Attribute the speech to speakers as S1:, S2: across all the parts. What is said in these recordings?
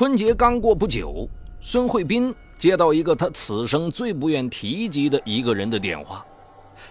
S1: 春节刚过不久，孙慧斌接到一个他此生最不愿提及的一个人的电话。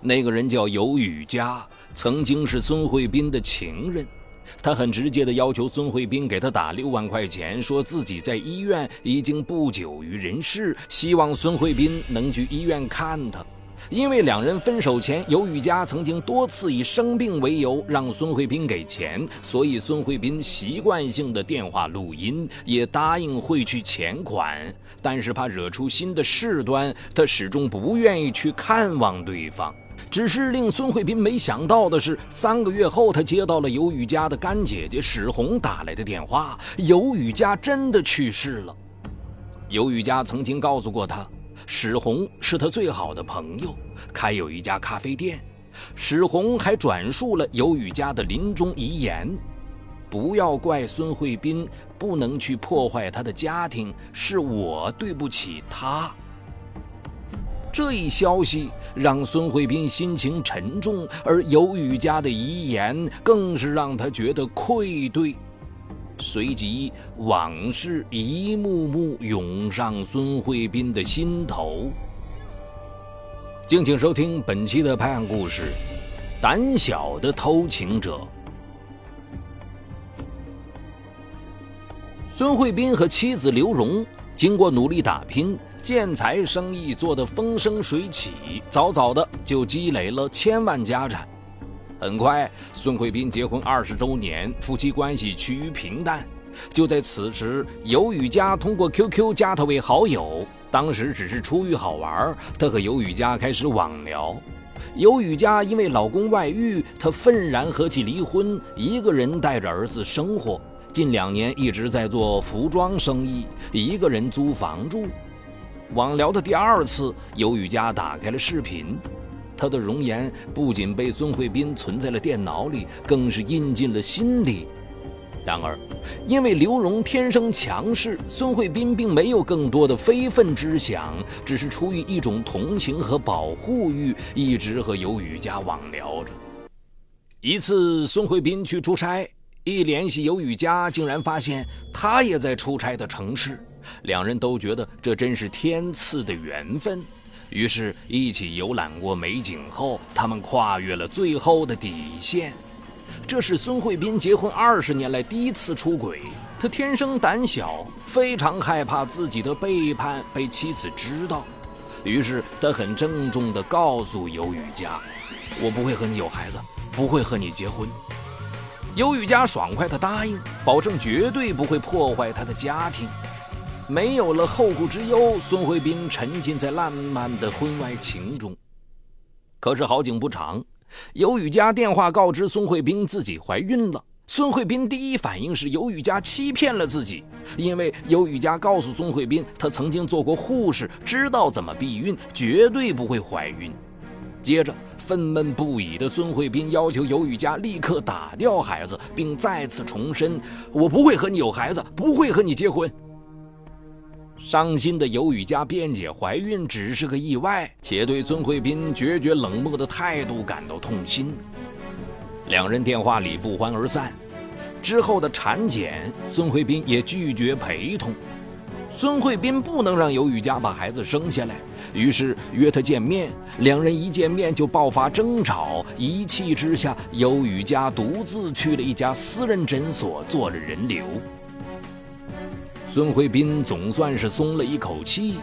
S1: 那个人叫尤雨佳，曾经是孙慧斌的情人。他很直接地要求孙慧斌给他打六万块钱，说自己在医院已经不久于人世，希望孙慧斌能去医院看他。因为两人分手前，尤雨佳曾经多次以生病为由让孙慧斌给钱，所以孙慧斌习惯性的电话录音，也答应汇去钱款。但是怕惹出新的事端，他始终不愿意去看望对方。只是令孙慧斌没想到的是，三个月后，他接到了尤雨佳的干姐姐史红打来的电话，尤雨佳真的去世了。尤雨佳曾经告诉过他。史红是他最好的朋友，开有一家咖啡店。史红还转述了尤雨佳的临终遗言：“不要怪孙慧斌不能去破坏他的家庭，是我对不起他。”这一消息让孙慧斌心情沉重，而尤雨佳的遗言更是让他觉得愧对。随即，往事一幕幕涌上孙慧斌的心头。敬请收听本期的拍案故事：胆小的偷情者。孙慧斌和妻子刘荣经过努力打拼，建材生意做得风生水起，早早的就积累了千万家产。很快，孙慧斌结婚二十周年，夫妻关系趋于平淡。就在此时，尤雨佳通过 QQ 加他为好友。当时只是出于好玩，他和尤雨佳开始网聊。尤雨佳因为老公外遇，她愤然和其离婚，一个人带着儿子生活。近两年一直在做服装生意，一个人租房住。网聊的第二次，尤雨佳打开了视频。她的容颜不仅被孙慧斌存在了电脑里，更是印进了心里。然而，因为刘荣天生强势，孙慧斌并没有更多的非分之想，只是出于一种同情和保护欲，一直和尤雨佳网聊着。一次，孙慧斌去出差，一联系尤雨佳，竟然发现他也在出差的城市，两人都觉得这真是天赐的缘分。于是，一起游览过美景后，他们跨越了最后的底线。这是孙慧斌结婚二十年来第一次出轨。他天生胆小，非常害怕自己的背叛被妻子知道。于是，他很郑重地告诉尤雨佳：“我不会和你有孩子，不会和你结婚。”尤雨佳爽快地答应，保证绝对不会破坏他的家庭。没有了后顾之忧，孙慧斌沉浸在浪漫的婚外情中。可是好景不长，尤雨佳电话告知孙慧斌自己怀孕了。孙慧斌第一反应是尤雨佳欺骗了自己，因为尤雨佳告诉孙慧斌，她曾经做过护士，知道怎么避孕，绝对不会怀孕。接着，愤懑不已的孙慧斌要求尤雨佳立刻打掉孩子，并再次重申：“我不会和你有孩子，不会和你结婚。”伤心的尤雨佳辩解，怀孕只是个意外，且对孙慧斌决绝冷漠的态度感到痛心。两人电话里不欢而散。之后的产检，孙慧斌也拒绝陪同。孙慧斌不能让尤雨佳把孩子生下来，于是约他见面。两人一见面就爆发争吵，一气之下，尤雨佳独自去了一家私人诊所做了人流。孙慧斌总算是松了一口气，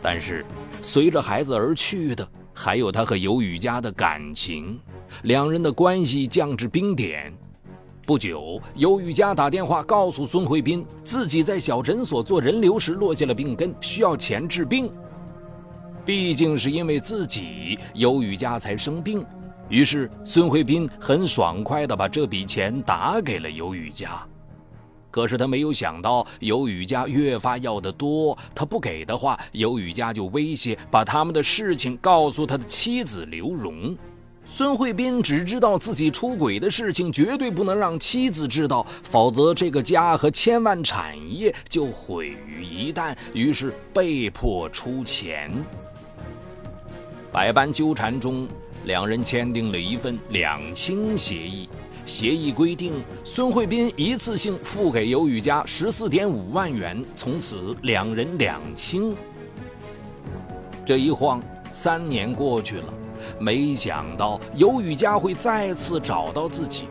S1: 但是随着孩子而去的，还有他和尤雨佳的感情，两人的关系降至冰点。不久，尤雨佳打电话告诉孙慧斌，自己在小诊所做人流时落下了病根，需要钱治病。毕竟是因为自己，尤雨佳才生病，于是孙慧斌很爽快地把这笔钱打给了尤雨佳。可是他没有想到，尤雨佳越发要的多。他不给的话，尤雨佳就威胁把他们的事情告诉他的妻子刘荣。孙慧斌只知道自己出轨的事情，绝对不能让妻子知道，否则这个家和千万产业就毁于一旦。于是被迫出钱。百般纠缠中，两人签订了一份两清协议。协议规定，孙慧斌一次性付给尤雨佳十四点五万元，从此两人两清。这一晃三年过去了，没想到尤雨佳会再次找到自己。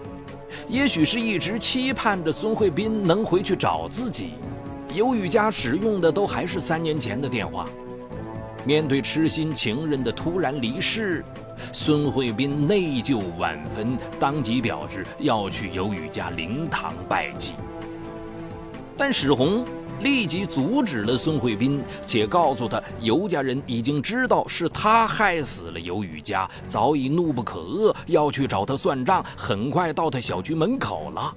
S1: 也许是一直期盼着孙慧斌能回去找自己，尤雨佳使用的都还是三年前的电话。面对痴心情人的突然离世，孙慧斌内疚万分，当即表示要去尤宇家灵堂拜祭。但史红立即阻止了孙慧斌，且告诉他尤家人已经知道是他害死了尤宇家，早已怒不可遏，要去找他算账，很快到他小区门口了。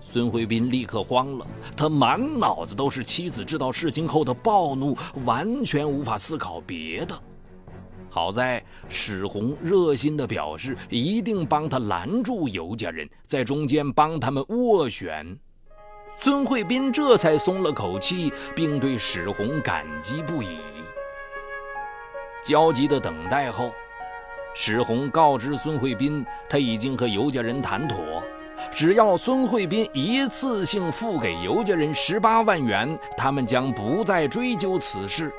S1: 孙慧斌立刻慌了，他满脑子都是妻子知道事情后的暴怒，完全无法思考别的。好在史红热心地表示一定帮他拦住尤家人，在中间帮他们斡旋。孙慧斌这才松了口气，并对史红感激不已。焦急的等待后，史红告知孙慧斌，他已经和尤家人谈妥。只要孙慧斌一次性付给尤家人十八万元，他们将不再追究此事。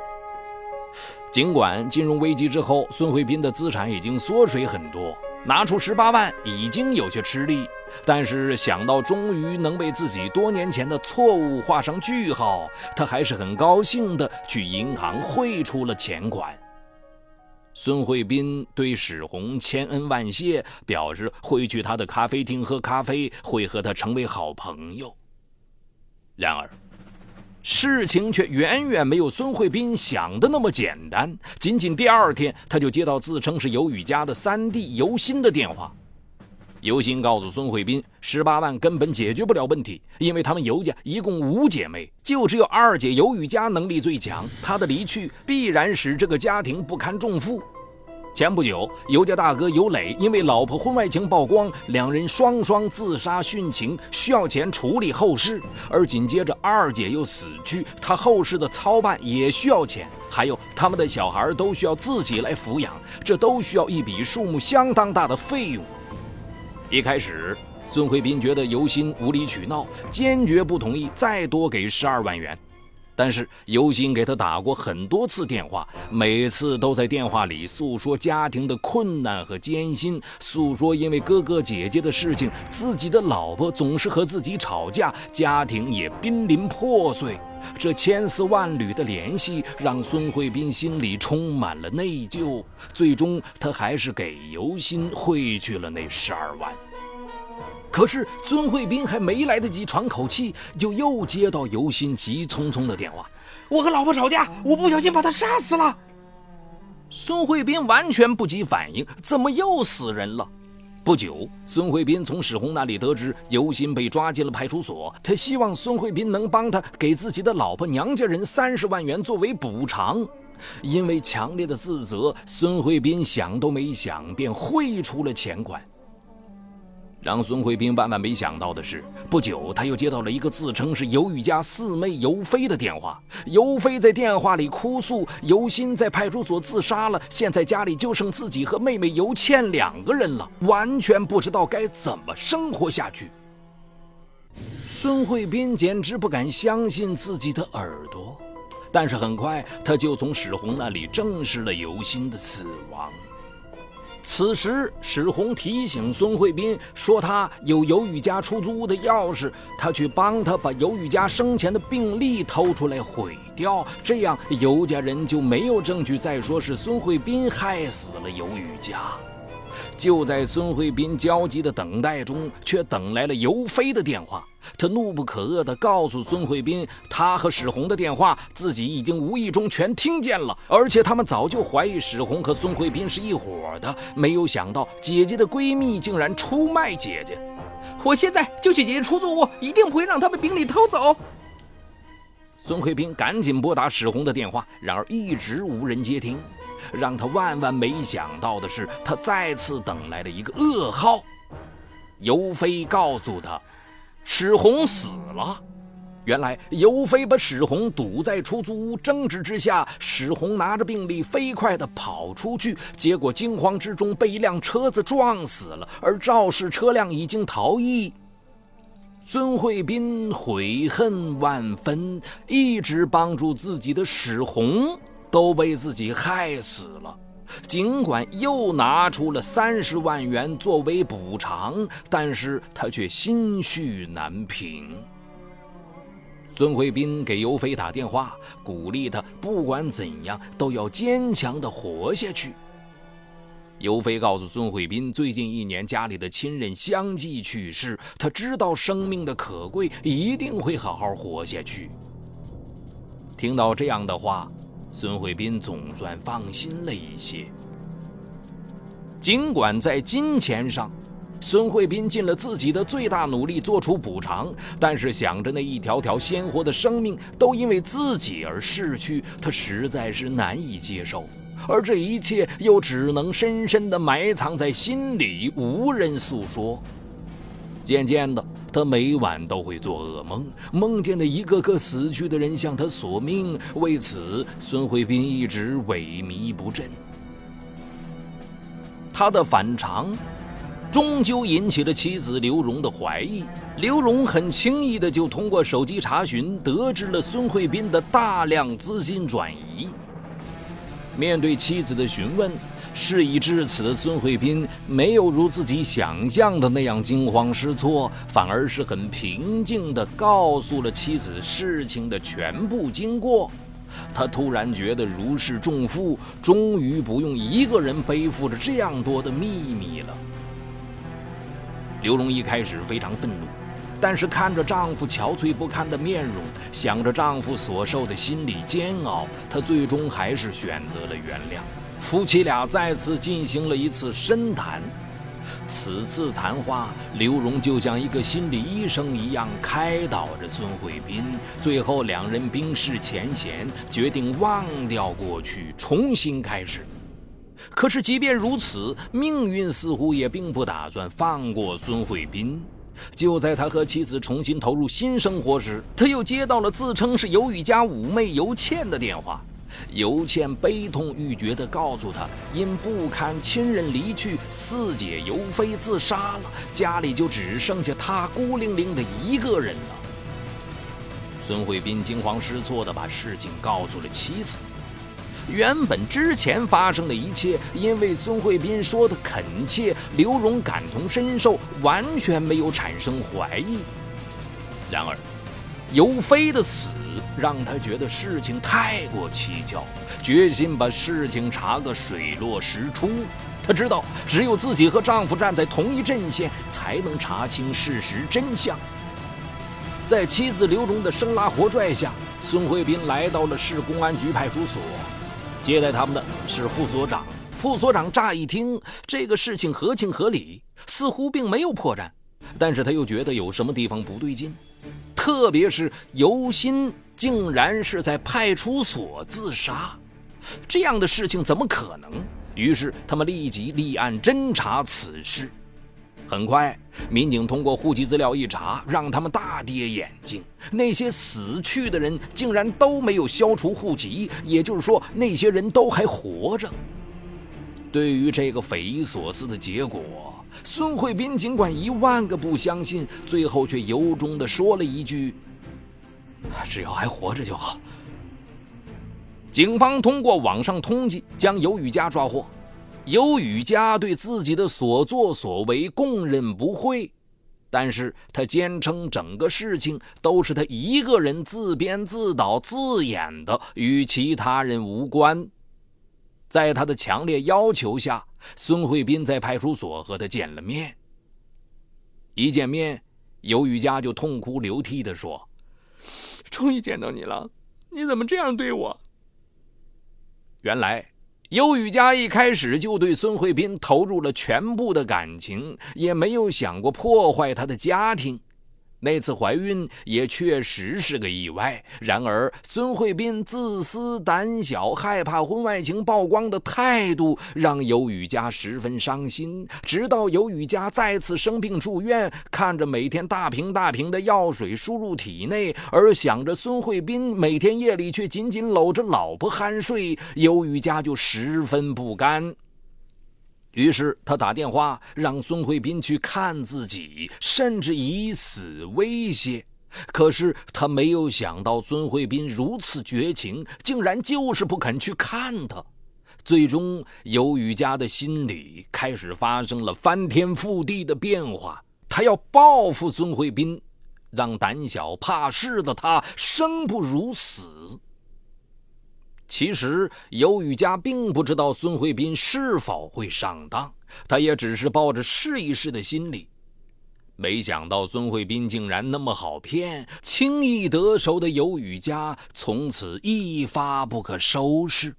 S1: 尽管金融危机之后，孙慧斌的资产已经缩水很多，拿出十八万已经有些吃力，但是想到终于能为自己多年前的错误画上句号，他还是很高兴地去银行汇出了钱款。孙慧斌对史红千恩万谢，表示会去他的咖啡厅喝咖啡，会和他成为好朋友。然而，事情却远远没有孙慧斌想的那么简单。仅仅第二天，他就接到自称是尤雨家的三弟尤新的电话。尤新告诉孙慧斌，十八万根本解决不了问题，因为他们尤家一共五姐妹，就只有二姐尤雨佳能力最强，她的离去必然使这个家庭不堪重负。前不久，尤家大哥尤磊因为老婆婚外情曝光，两人双双自杀殉情，需要钱处理后事。而紧接着二姐又死去，他后事的操办也需要钱，还有他们的小孩都需要自己来抚养，这都需要一笔数目相当大的费用。一开始，孙慧斌觉得尤鑫无理取闹，坚决不同意再多给十二万元。但是尤鑫给他打过很多次电话，每次都在电话里诉说家庭的困难和艰辛，诉说因为哥哥姐姐的事情，自己的老婆总是和自己吵架，家庭也濒临破碎。这千丝万缕的联系让孙慧斌心里充满了内疚，最终他还是给尤鑫汇去了那十二万。可是孙慧斌还没来得及喘口气，就又接到尤鑫急匆匆的电话：“
S2: 我和老婆吵架，我不小心把她杀死了。”
S1: 孙慧斌完全不及反应，怎么又死人了？不久，孙慧斌从史红那里得知尤鑫被抓进了派出所。他希望孙慧斌能帮他给自己的老婆娘家人三十万元作为补偿。因为强烈的自责，孙慧斌想都没想便汇出了钱款。让孙慧斌万万没想到的是，不久他又接到了一个自称是尤雨家四妹尤飞的电话。尤飞在电话里哭诉，尤新在派出所自杀了，现在家里就剩自己和妹妹尤倩两个人了，完全不知道该怎么生活下去。孙慧斌简直不敢相信自己的耳朵，但是很快他就从史红那里证实了尤新的死亡。此时，史红提醒孙慧斌说：“他有尤雨家出租屋的钥匙，他去帮他把尤雨家生前的病历偷出来毁掉，这样尤家人就没有证据再说是孙慧斌害死了尤雨家。”就在孙慧斌焦急的等待中，却等来了尤飞的电话。他怒不可遏地告诉孙慧斌，他和史红的电话自己已经无意中全听见了，而且他们早就怀疑史红和孙慧斌是一伙的。没有想到姐姐的闺蜜竟然出卖姐姐。
S2: 我现在就去姐姐出租屋，一定不会让他们病历偷走。
S1: 孙慧斌赶紧拨打史红的电话，然而一直无人接听。让他万万没想到的是，他再次等来了一个噩耗。尤飞告诉他，史红死了。原来尤飞把史红堵在出租屋，争执之下，史红拿着病历飞快地跑出去，结果惊慌之中被一辆车子撞死了，而肇事车辆已经逃逸。孙慧斌悔恨万分，一直帮助自己的史红都被自己害死了。尽管又拿出了三十万元作为补偿，但是他却心绪难平。孙慧斌给尤飞打电话，鼓励他不管怎样都要坚强地活下去。尤飞告诉孙慧斌，最近一年家里的亲人相继去世，他知道生命的可贵，一定会好好活下去。听到这样的话，孙慧斌总算放心了一些。尽管在金钱上，孙慧斌尽了自己的最大努力做出补偿，但是想着那一条条鲜活的生命都因为自己而逝去，他实在是难以接受。而这一切又只能深深地埋藏在心里，无人诉说。渐渐的，他每晚都会做噩梦，梦见的一个个死去的人向他索命。为此，孙慧斌一直萎靡不振。他的反常。终究引起了妻子刘荣的怀疑。刘荣很轻易的就通过手机查询得知了孙慧斌的大量资金转移。面对妻子的询问，事已至此的孙慧斌没有如自己想象的那样惊慌失措，反而是很平静地告诉了妻子事情的全部经过。他突然觉得如释重负，终于不用一个人背负着这样多的秘密了。刘荣一开始非常愤怒，但是看着丈夫憔悴不堪的面容，想着丈夫所受的心理煎熬，她最终还是选择了原谅。夫妻俩再次进行了一次深谈。此次谈话，刘荣就像一个心理医生一样开导着孙慧斌。最后，两人冰释前嫌，决定忘掉过去，重新开始。可是，即便如此，命运似乎也并不打算放过孙慧斌。就在他和妻子重新投入新生活时，他又接到了自称是尤雨家五妹尤倩的电话。尤倩悲痛欲绝地告诉他，因不堪亲人离去，四姐尤飞自杀了，家里就只剩下他孤零零的一个人了。孙慧斌惊慌失措地把事情告诉了妻子。原本之前发生的一切，因为孙慧斌说的恳切，刘荣感同身受，完全没有产生怀疑。然而，尤飞的死让他觉得事情太过蹊跷，决心把事情查个水落石出。他知道，只有自己和丈夫站在同一阵线，才能查清事实真相。在妻子刘荣的生拉活拽下，孙慧斌来到了市公安局派出所。接待他们的是副所长。副所长乍一听这个事情合情合理，似乎并没有破绽，但是他又觉得有什么地方不对劲，特别是尤新竟然是在派出所自杀，这样的事情怎么可能？于是他们立即立案侦查此事。很快，民警通过户籍资料一查，让他们大跌眼镜。那些死去的人竟然都没有消除户籍，也就是说，那些人都还活着。对于这个匪夷所思的结果，孙慧斌尽管一万个不相信，最后却由衷地说了一句：“只要还活着就好。”警方通过网上通缉，将尤雨佳抓获。尤雨佳对自己的所作所为供认不讳，但是他坚称整个事情都是他一个人自编自导自演的，与其他人无关。在他的强烈要求下，孙慧斌在派出所和他见了面。一见面，尤雨佳就痛哭流涕地说：“
S2: 终于见到你了，你怎么这样对我？”
S1: 原来。尤雨佳一开始就对孙慧斌投入了全部的感情，也没有想过破坏他的家庭。那次怀孕也确实是个意外。然而，孙慧斌自私、胆小、害怕婚外情曝光的态度，让尤雨佳十分伤心。直到尤雨佳再次生病住院，看着每天大瓶大瓶的药水输入体内，而想着孙慧斌每天夜里却紧紧搂着老婆酣睡，尤雨佳就十分不甘。于是他打电话让孙慧斌去看自己，甚至以死威胁。可是他没有想到孙慧斌如此绝情，竟然就是不肯去看他。最终，尤雨佳的心里开始发生了翻天覆地的变化。他要报复孙慧斌，让胆小怕事的他生不如死。其实尤雨佳并不知道孙慧斌是否会上当，他也只是抱着试一试的心理。没想到孙慧斌竟然那么好骗，轻易得手的尤雨佳从此一发不可收拾。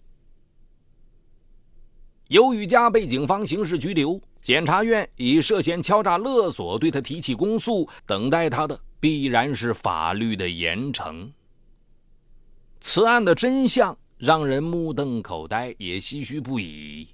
S1: 尤雨佳被警方刑事拘留，检察院以涉嫌敲诈勒索对他提起公诉，等待他的必然是法律的严惩。此案的真相。让人目瞪口呆，也唏嘘不已。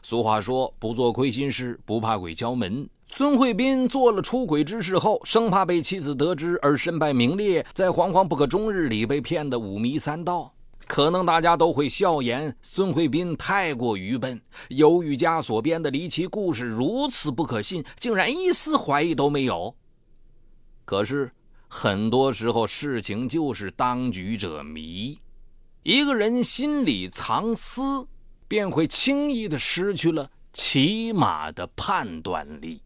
S1: 俗话说：“不做亏心事，不怕鬼敲门。”孙慧斌做了出轨之事后，生怕被妻子得知而身败名裂，在惶惶不可终日里被骗得五迷三道。可能大家都会笑言孙慧斌太过愚笨，由于家所编的离奇故事如此不可信，竟然一丝怀疑都没有。可是很多时候，事情就是当局者迷。一个人心里藏私，便会轻易的失去了起码的判断力。